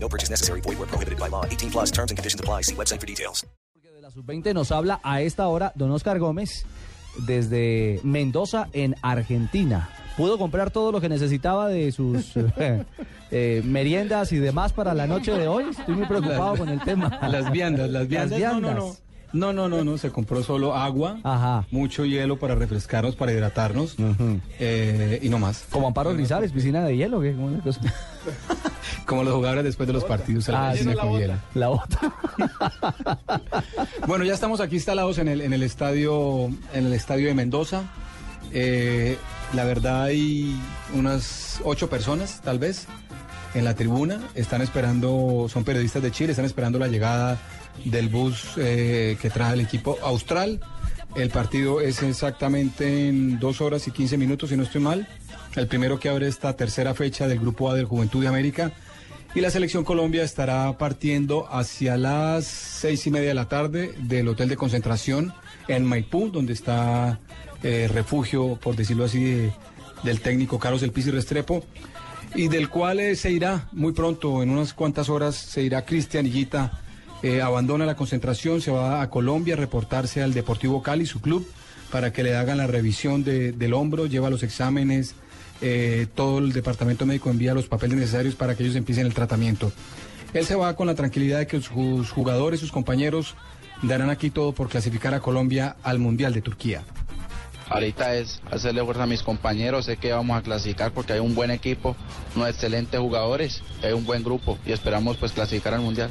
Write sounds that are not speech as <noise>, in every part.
No purchase necessary. Void where prohibited by law. 18 plus terms and conditions apply. See website for details. De la sub-20 nos habla a esta hora don Oscar Gómez desde Mendoza en Argentina. Pudo comprar todo lo que necesitaba de sus eh, <laughs> eh, meriendas y demás para la noche de hoy. Estoy muy preocupado con el tema. <laughs> Las viandas, las viandas. Las No, no, no. viandas. No, no, no, no. Se compró solo agua, Ajá. mucho hielo para refrescarnos, para hidratarnos eh, y no más. Como Amparo Grisales, piscina de hielo, ¿qué? ¿Cómo es la cosa? <laughs> Como los jugadores después de los partidos. se la Ah, sí. hielo. La otra. Bueno, ya estamos aquí instalados en el, en el estadio, en el estadio de Mendoza. Eh, la verdad hay unas ocho personas, tal vez, en la tribuna. Están esperando, son periodistas de Chile, están esperando la llegada del bus eh, que trae el equipo austral. El partido es exactamente en dos horas y 15 minutos, si no estoy mal. El primero que abre esta tercera fecha del Grupo A del Juventud de América. Y la selección Colombia estará partiendo hacia las seis y media de la tarde del hotel de concentración en Maipú, donde está eh, refugio, por decirlo así, de- del técnico Carlos El Pizzi Restrepo, y del cual eh, se irá muy pronto, en unas cuantas horas, se irá Cristian Higuita, eh, abandona la concentración, se va a Colombia a reportarse al Deportivo Cali, su club, para que le hagan la revisión de- del hombro, lleva los exámenes, eh, todo el departamento médico envía los papeles necesarios para que ellos empiecen el tratamiento. Él se va con la tranquilidad de que sus jugadores, sus compañeros, darán aquí todo por clasificar a Colombia al Mundial de Turquía. Ahorita es hacerle fuerza a mis compañeros, sé que vamos a clasificar porque hay un buen equipo, unos excelentes jugadores, hay un buen grupo y esperamos pues clasificar al mundial.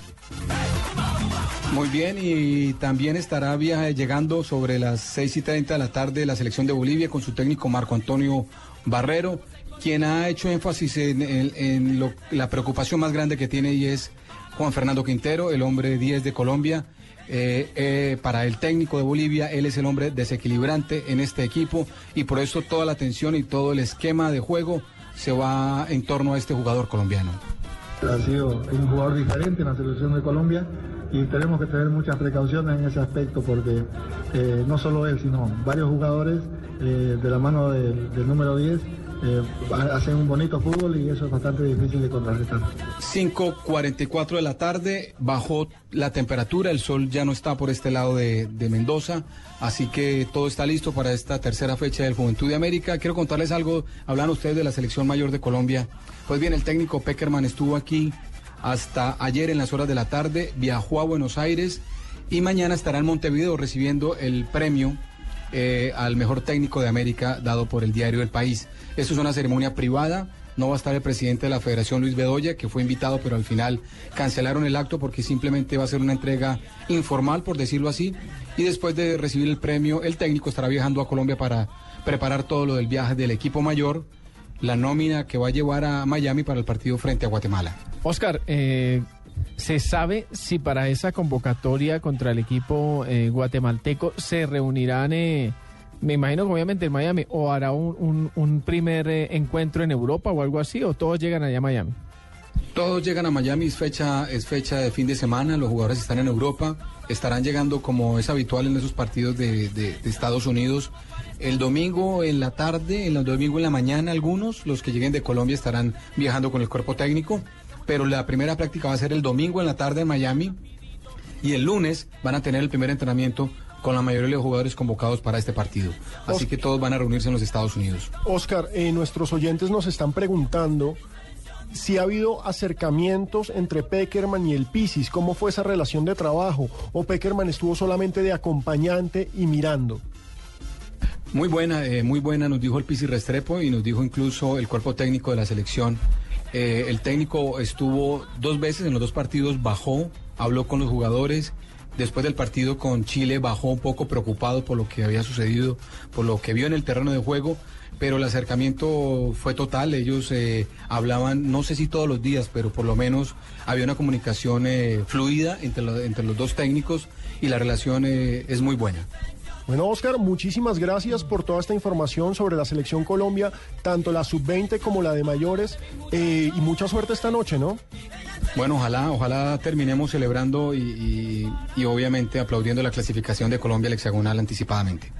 Muy bien, y también estará via- llegando sobre las 6 y 30 de la tarde la selección de Bolivia con su técnico Marco Antonio Barrero, quien ha hecho énfasis en, la preocupación más grande que tiene y es Juan Fernando Quintero, el hombre 10 de Colombia. Eh, eh, para el técnico de Bolivia, él es el hombre desequilibrante en este equipo y por eso toda la atención y todo el esquema de juego se va en torno a este jugador colombiano. Ha sido un jugador diferente en la selección de Colombia y tenemos que tener muchas precauciones en ese aspecto porque eh, no solo él, sino varios jugadores eh, de la mano del, número 10 eh, hacen un bonito fútbol y eso es bastante difícil de contrarrestar. 5.44 de la tarde, bajó la temperatura, el sol ya no está por este lado de, de Mendoza, así que todo está listo para esta tercera fecha del Juventud de América. Quiero contarles algo, hablan ustedes de la selección mayor de Colombia. Pues bien, el técnico Peckerman estuvo aquí hasta ayer en las horas de la tarde, viajó a Buenos Aires y mañana estará en Montevideo recibiendo el premio eh, al mejor técnico de América dado por el diario El País. Esto es una ceremonia privada. No va a estar el presidente de la Federación, Luis Bedoya, que fue invitado, pero al final cancelaron el acto porque simplemente va a ser una entrega informal, por decirlo así. Y después de recibir el premio, el técnico estará viajando a Colombia para preparar todo lo del viaje del equipo mayor, la nómina que va a llevar a Miami para el partido frente a Guatemala. Oscar, eh, ¿se sabe si para esa convocatoria contra el equipo eh, guatemalteco se reunirán, eh, me imagino que obviamente en Miami, o hará un, primer eh, encuentro en Europa o algo así, o todos llegan allá a Miami? Todos llegan a Miami, es fecha, es fecha de fin de semana, los jugadores están en Europa, estarán llegando como es habitual en esos partidos de, de- de Estados Unidos. El domingo en la tarde, el domingo en la mañana algunos, los que lleguen de Colombia estarán viajando con el cuerpo técnico, pero la primera práctica va a ser el domingo en la tarde en Miami y el lunes van a tener el primer entrenamiento con la mayoría de los jugadores convocados para este partido. Así que todos van a reunirse en los Estados Unidos. Oscar, eh, nuestros oyentes nos están preguntando si ha habido acercamientos entre Peckerman y el Pisis, cómo fue esa relación de trabajo, o Peckerman estuvo solamente de acompañante y mirando. Muy buena, eh, muy buena, nos dijo el Pisi Restrepo y nos dijo incluso el cuerpo técnico de la selección. Eh, el técnico estuvo dos veces en los dos partidos, bajó, habló con los jugadores, después del partido con Chile bajó un poco preocupado por lo que había sucedido, por lo que vio en el terreno de juego, pero el acercamiento fue total. Ellos eh, hablaban, no sé si todos los días, pero por lo menos había una comunicación eh, fluida entre, lo- entre los dos técnicos y la relación eh, es muy buena. Bueno, Oscar, muchísimas gracias por toda esta información sobre la selección Colombia, tanto la sub-20 como la de mayores, eh, y mucha suerte esta noche, ¿no? Bueno, ojalá, ojalá terminemos celebrando y, y- y obviamente aplaudiendo la clasificación de Colombia al hexagonal anticipadamente.